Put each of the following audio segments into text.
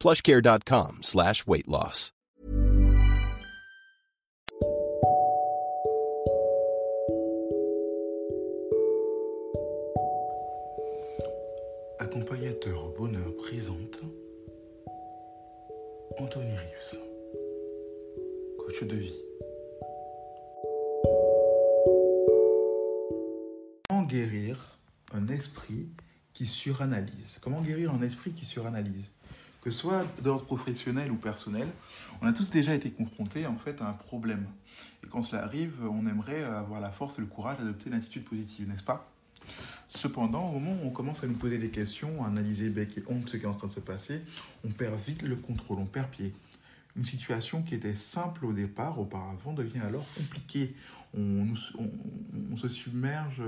plushcare.com slash weight loss. Accompagnateur bonheur présente Anthony Rius, coach de vie. Comment guérir un esprit qui suranalyse? Comment guérir un esprit qui suranalyse? Que ce soit d'ordre professionnel ou personnel, on a tous déjà été confrontés en fait à un problème. Et quand cela arrive, on aimerait avoir la force et le courage d'adopter une attitude positive, n'est-ce pas? Cependant, au moment où on commence à nous poser des questions, à analyser bec et honte ce qui est en train de se passer, on perd vite le contrôle, on perd pied. Une situation qui était simple au départ, auparavant, devient alors compliquée. On, se submerge,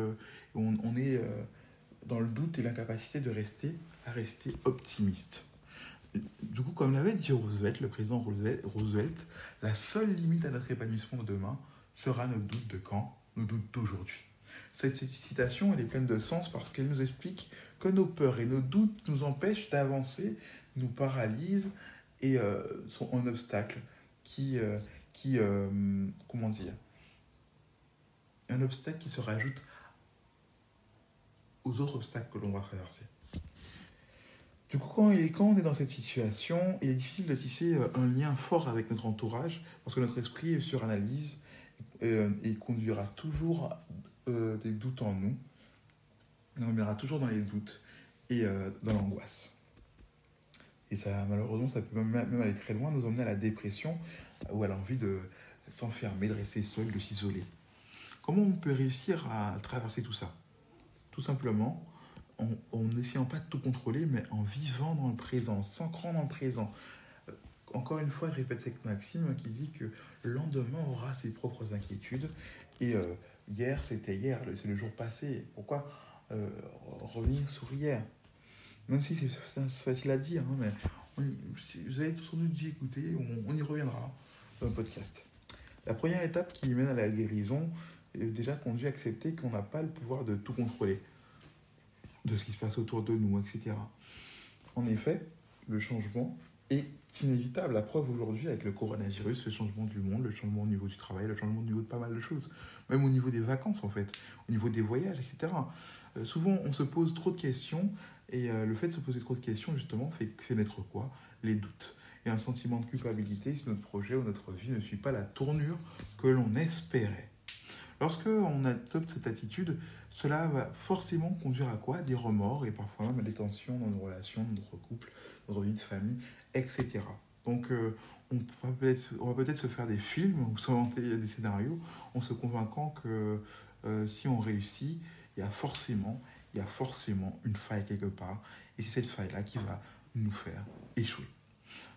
on, on est euh, dans le doute et l'incapacité de rester à rester optimiste. Du coup, comme l'avait dit Roosevelt, le président Roosevelt, la seule limite à notre épanouissement de demain sera nos doutes de quand, nos doutes d'aujourd'hui. Cette citation, elle est pleine de sens parce qu'elle nous explique que nos peurs et nos doutes nous empêchent d'avancer, nous paralysent et euh, sont un obstacle qui, euh, qui euh, comment dire, un obstacle qui se rajoute aux autres obstacles que l'on va traverser. Du coup, quand, on est dans cette situation, il est difficile de tisser un lien fort avec notre entourage parce que notre esprit suranalyse et, et conduira toujours euh, des doutes en nous. On reviendra toujours dans les doutes et euh, dans l'angoisse. Et ça, malheureusement, ça peut même aller très loin, nous emmener à la dépression ou à l'envie de s'enfermer, de rester seul, de s'isoler. Comment on peut réussir à traverser tout ça? Tout simplement en n'essayant pas de tout contrôler, mais en vivant dans le présent, s'ancrant dans le présent. Euh, encore une fois, je répète cette maxime qui dit que le lendemain aura ses propres inquiétudes et euh, hier, c'était hier, c'est le jour passé. Pourquoi euh, revenir sur hier? Même si c'est facile à dire, hein, mais vous avez sans doute dû écouter, on, on, y reviendra dans le podcast. La première étape qui mène à la guérison est déjà conduit à accepter qu'on n'a pas le pouvoir de tout contrôler, de ce qui se passe autour de nous, etc. En effet, le changement est inévitable. La preuve aujourd'hui avec le coronavirus, le changement du monde, le changement au niveau du travail, le changement au niveau de pas mal de choses. Même au niveau des vacances en fait, au niveau des voyages, etc. Euh, souvent on se pose trop de questions et euh, le fait de se poser trop de questions justement fait, fait naître quoi? Les doutes. Et un sentiment de culpabilité si notre projet ou notre vie ne suit pas la tournure que l'on espérait. Lorsque on adopte cette attitude, cela va forcément conduire à quoi? Des remords et parfois même à des tensions dans nos relations, dans notre couple, notre vie de famille, etc. Donc, euh, on va peut-être peut se faire des films ou s'inventer des scénarios en se convainquant que euh, si on réussit, il y a forcément, il y a forcément une faille quelque part. Et c'est cette faille-là qui va nous faire échouer.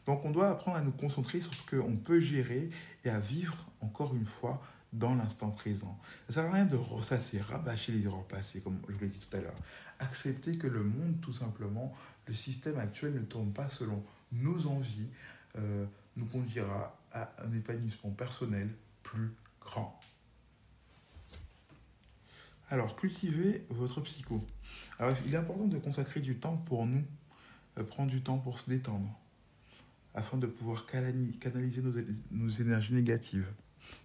Donc, on doit apprendre à nous concentrer sur ce qu'on peut gérer et à vivre, encore une fois, dans l'instant présent. Ça sert à rien de ressasser, rabâcher les erreurs passées, comme je vous l'ai dit tout à l'heure. Accepter que le monde, tout simplement, le système actuel ne tourne pas selon nos envies, euh, nous conduira à un épanouissement personnel plus grand. Alors, cultivez votre psycho. Alors, il est important de consacrer du temps pour nous, euh, prendre du temps pour se détendre, afin de pouvoir canaliser nos énergies négatives,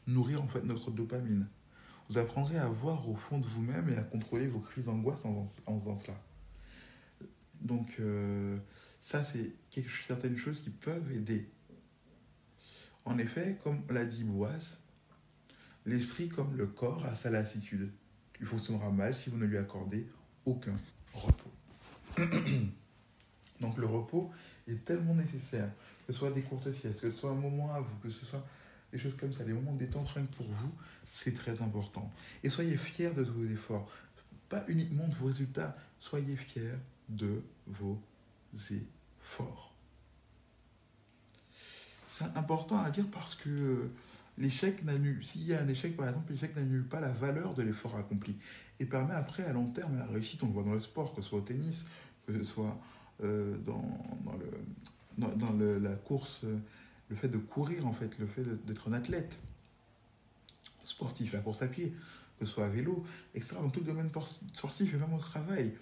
nourrir en fait notre dopamine. Vous apprendrez à voir au fond de vous-même et à contrôler vos crises d'angoisse en, en, faisant cela. Donc, euh, ça, c'est certaines choses qui peuvent aider. En effet, comme l'a dit Boaz, l'esprit comme le corps a sa lassitude. Il fonctionnera mal si vous ne lui accordez aucun repos. Donc le repos est tellement nécessaire, que ce soit des courtes siestes, que ce soit un moment à vous, que ce soit des choses comme ça, des moments de détente pour vous, c'est très important. Et soyez fiers de vos efforts, pas uniquement de vos résultats, soyez fiers de vos efforts. C'est important à dire parce que l'échec n'annule, s'il y a un échec par exemple, l'échec n'annule pas la valeur de l'effort accompli et permet après à long terme la réussite, on le voit dans le sport, que ce soit au tennis, que ce soit euh, dans, dans, le, dans, la course, le fait de courir en fait, le fait d'être un athlète sportif, la course à pied, que ce soit à vélo, etc. Dans tout le domaine sportif et même au travail,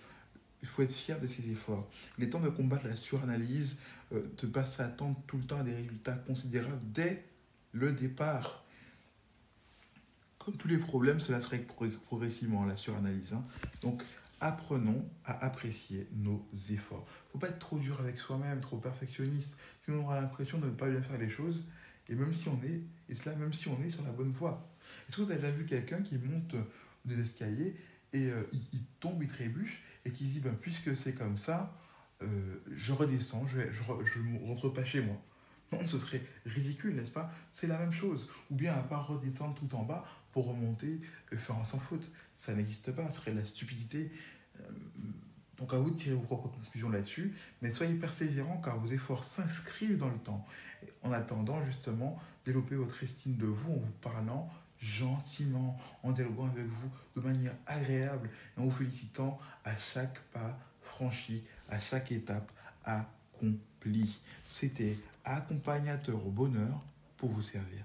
il faut être fier de ses efforts. Il est temps de combattre la suranalyse, euh, de ne pas s'attendre tout le temps à des résultats considérables dès le départ. Comme tous les problèmes, cela se règle progressivement, la suranalyse. Hein. Donc, apprenons à apprécier nos efforts. Il ne faut pas être trop dur avec soi-même, trop perfectionniste, sinon on aura l'impression de ne pas bien faire les choses. Et même si on est, et cela même si on est sur la bonne voie. Est-ce que vous avez déjà vu quelqu'un qui monte des escaliers et euh, il, tombe, il trébuche et qui se dit ben, puisque c'est comme ça, euh, je redescends, je ne rentre pas chez moi. Ce serait ridicule, n'est-ce pas? C'est la même chose. Ou bien à part redescendre tout en bas pour remonter et faire un sans faute. Ça n'existe pas, ce serait la stupidité. Euh, donc à vous de tirer vos propres conclusions là-dessus, mais soyez persévérants car vos efforts s'inscrivent dans le temps. En attendant justement, développer votre estime de vous en vous parlant gentiment, en dialoguant avec vous de manière agréable et en vous félicitant à chaque pas franchi, à chaque étape accomplie. C'était accompagnateur au bonheur pour vous servir.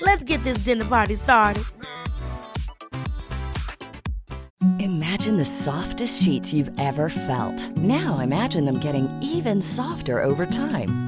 Let's get this dinner party started. Imagine the softest sheets you've ever felt. Now imagine them getting even softer over time.